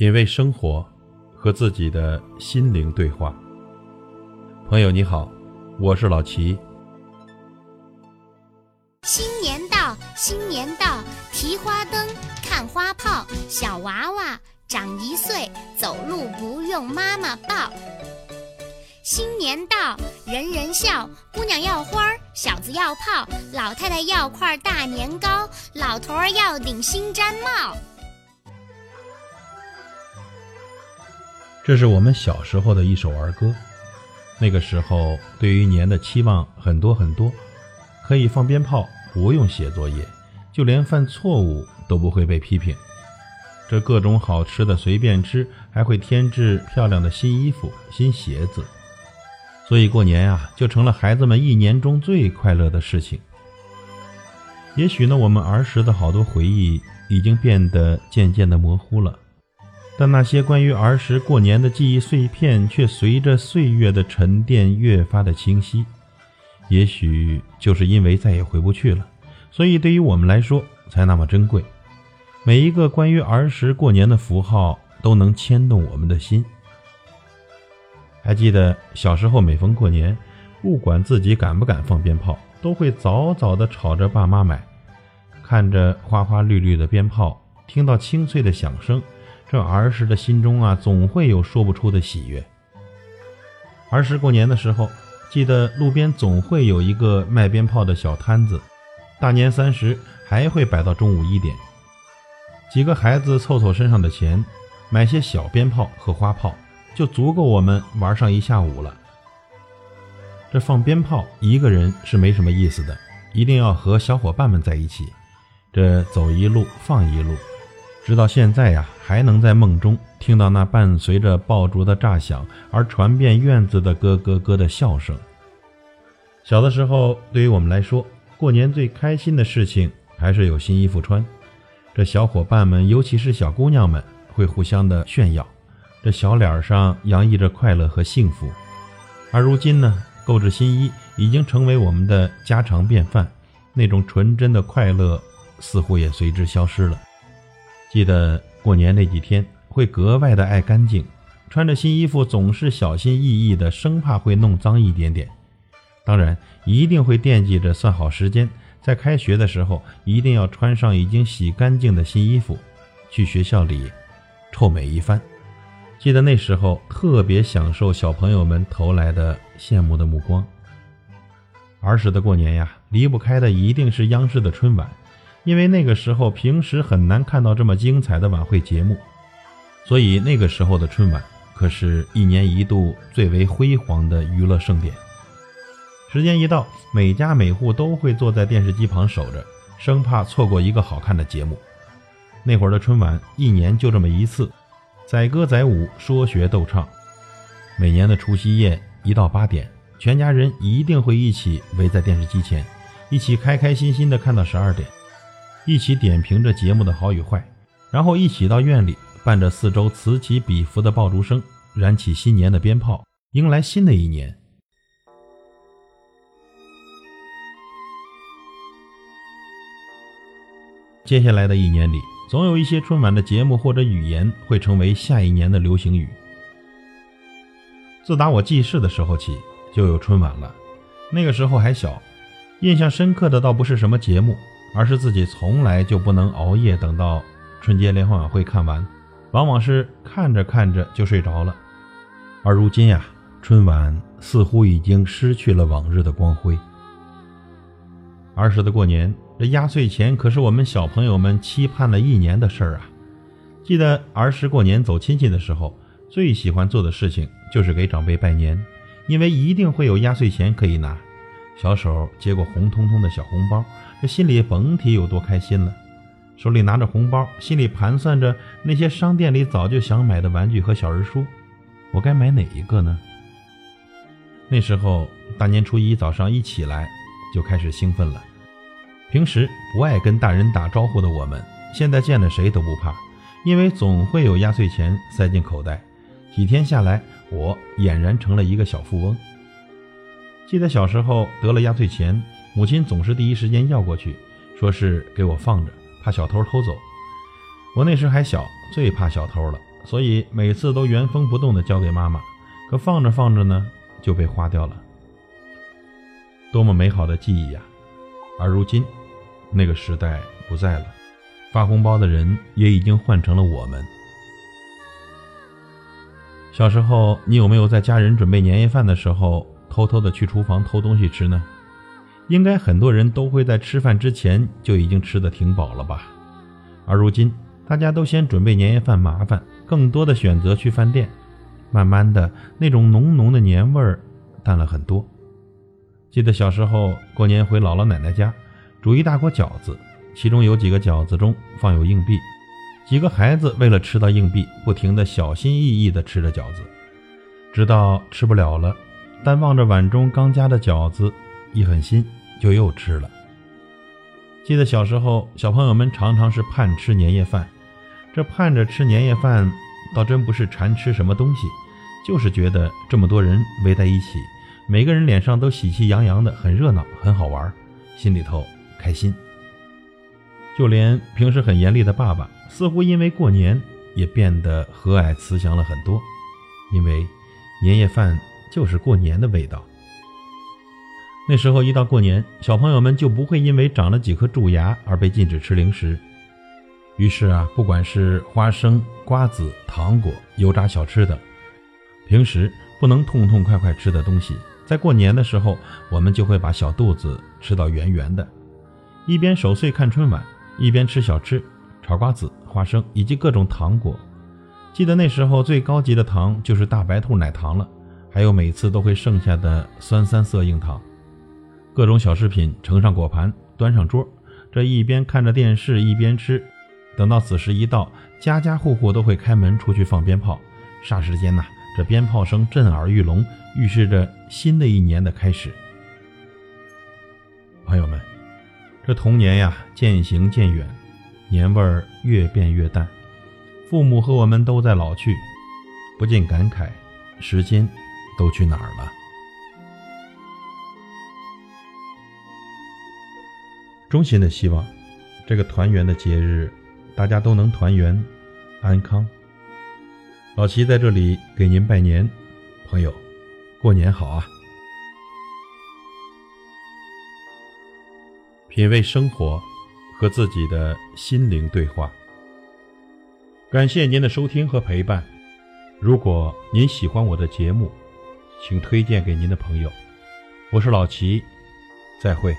品味生活，和自己的心灵对话。朋友你好，我是老齐。新年到，新年到，提花灯，看花炮，小娃娃长一岁，走路不用妈妈抱。新年到，人人笑，姑娘要花儿，小子要炮，老太太要块大年糕，老头儿要顶新毡帽。这是我们小时候的一首儿歌。那个时候，对于年的期望很多很多，可以放鞭炮，不用写作业，就连犯错误都不会被批评。这各种好吃的随便吃，还会添置漂亮的新衣服、新鞋子。所以过年呀，就成了孩子们一年中最快乐的事情。也许呢，我们儿时的好多回忆已经变得渐渐的模糊了，但那些关于儿时过年的记忆碎片，却随着岁月的沉淀越发的清晰。也许就是因为再也回不去了，所以对于我们来说才那么珍贵。每一个关于儿时过年的符号，都能牵动我们的心。还记得小时候，每逢过年，不管自己敢不敢放鞭炮，都会早早的吵着爸妈买。看着花花绿绿的鞭炮，听到清脆的响声，这儿时的心中啊，总会有说不出的喜悦。儿时过年的时候，记得路边总会有一个卖鞭炮的小摊子，大年三十还会摆到中午一点。几个孩子凑凑身上的钱，买些小鞭炮和花炮。就足够我们玩上一下午了。这放鞭炮一个人是没什么意思的，一定要和小伙伴们在一起。这走一路放一路，直到现在呀，还能在梦中听到那伴随着爆竹的炸响而传遍院子的咯咯咯的笑声。小的时候，对于我们来说，过年最开心的事情还是有新衣服穿。这小伙伴们，尤其是小姑娘们，会互相的炫耀。这小脸上洋溢着快乐和幸福，而如今呢，购置新衣已经成为我们的家常便饭，那种纯真的快乐似乎也随之消失了。记得过年那几天会格外的爱干净，穿着新衣服总是小心翼翼的，生怕会弄脏一点点。当然，一定会惦记着算好时间，在开学的时候一定要穿上已经洗干净的新衣服，去学校里臭美一番。记得那时候特别享受小朋友们投来的羡慕的目光。儿时的过年呀，离不开的一定是央视的春晚，因为那个时候平时很难看到这么精彩的晚会节目，所以那个时候的春晚可是一年一度最为辉煌的娱乐盛典。时间一到，每家每户都会坐在电视机旁守着，生怕错过一个好看的节目。那会儿的春晚一年就这么一次。载歌载舞，说学逗唱。每年的除夕夜一到八点，全家人一定会一起围在电视机前，一起开开心心的看到十二点，一起点评着节目的好与坏，然后一起到院里，伴着四周此起彼伏的爆竹声，燃起新年的鞭炮，迎来新的一年。接下来的一年里。总有一些春晚的节目或者语言会成为下一年的流行语。自打我记事的时候起，就有春晚了。那个时候还小，印象深刻的倒不是什么节目，而是自己从来就不能熬夜等到春节联欢晚会看完，往往是看着看着就睡着了。而如今呀，春晚似乎已经失去了往日的光辉。儿时的过年。这压岁钱可是我们小朋友们期盼了一年的事儿啊！记得儿时过年走亲戚的时候，最喜欢做的事情就是给长辈拜年，因为一定会有压岁钱可以拿。小手接过红彤彤的小红包，这心里甭提有多开心了。手里拿着红包，心里盘算着那些商店里早就想买的玩具和小人书，我该买哪一个呢？那时候大年初一早上一起来就开始兴奋了。平时不爱跟大人打招呼的我们，现在见了谁都不怕，因为总会有压岁钱塞进口袋。几天下来，我俨然成了一个小富翁。记得小时候得了压岁钱，母亲总是第一时间要过去，说是给我放着，怕小偷偷走。我那时还小，最怕小偷了，所以每次都原封不动的交给妈妈。可放着放着呢，就被花掉了。多么美好的记忆呀！而如今，那个时代不在了，发红包的人也已经换成了我们。小时候，你有没有在家人准备年夜饭的时候，偷偷的去厨房偷东西吃呢？应该很多人都会在吃饭之前就已经吃的挺饱了吧？而如今，大家都嫌准备年夜饭麻烦，更多的选择去饭店。慢慢的，那种浓浓的年味儿淡了很多。记得小时候过年回姥姥奶奶家，煮一大锅饺子，其中有几个饺子中放有硬币，几个孩子为了吃到硬币，不停的小心翼翼的吃着饺子，直到吃不了了，但望着碗中刚夹的饺子，一狠心就又吃了。记得小时候，小朋友们常常是盼吃年夜饭，这盼着吃年夜饭。倒真不是馋吃什么东西，就是觉得这么多人围在一起，每个人脸上都喜气洋洋的，很热闹，很好玩，心里头开心。就连平时很严厉的爸爸，似乎因为过年也变得和蔼慈祥了很多。因为年夜饭就是过年的味道。那时候一到过年，小朋友们就不会因为长了几颗蛀牙而被禁止吃零食。于是啊，不管是花生、瓜子、糖果、油炸小吃等，平时不能痛痛快快吃的东西，在过年的时候，我们就会把小肚子吃到圆圆的，一边守岁看春晚，一边吃小吃、炒瓜子、花生以及各种糖果。记得那时候最高级的糖就是大白兔奶糖了，还有每次都会剩下的酸三色硬糖。各种小食品盛上果盘，端上桌，这一边看着电视一边吃。等到子时一到，家家户户都会开门出去放鞭炮，霎时间呐，这鞭炮声震耳欲聋，预示着新的一年的开始。朋友们，这童年呀渐行渐远，年味儿越变越淡，父母和我们都在老去，不禁感慨，时间都去哪儿了？衷心的希望，这个团圆的节日。大家都能团圆、安康。老齐在这里给您拜年，朋友，过年好啊！品味生活，和自己的心灵对话。感谢您的收听和陪伴。如果您喜欢我的节目，请推荐给您的朋友。我是老齐，再会。